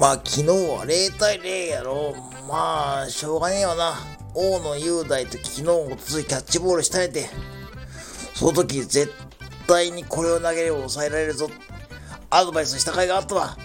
まあ昨日は0対0やろ。まあ、しょうがねえよな。大野雄大と昨日もとついキャッチボールしたれて。その時絶対にこれを投げれば抑えられるぞ。アドバイスした甲斐があったわ。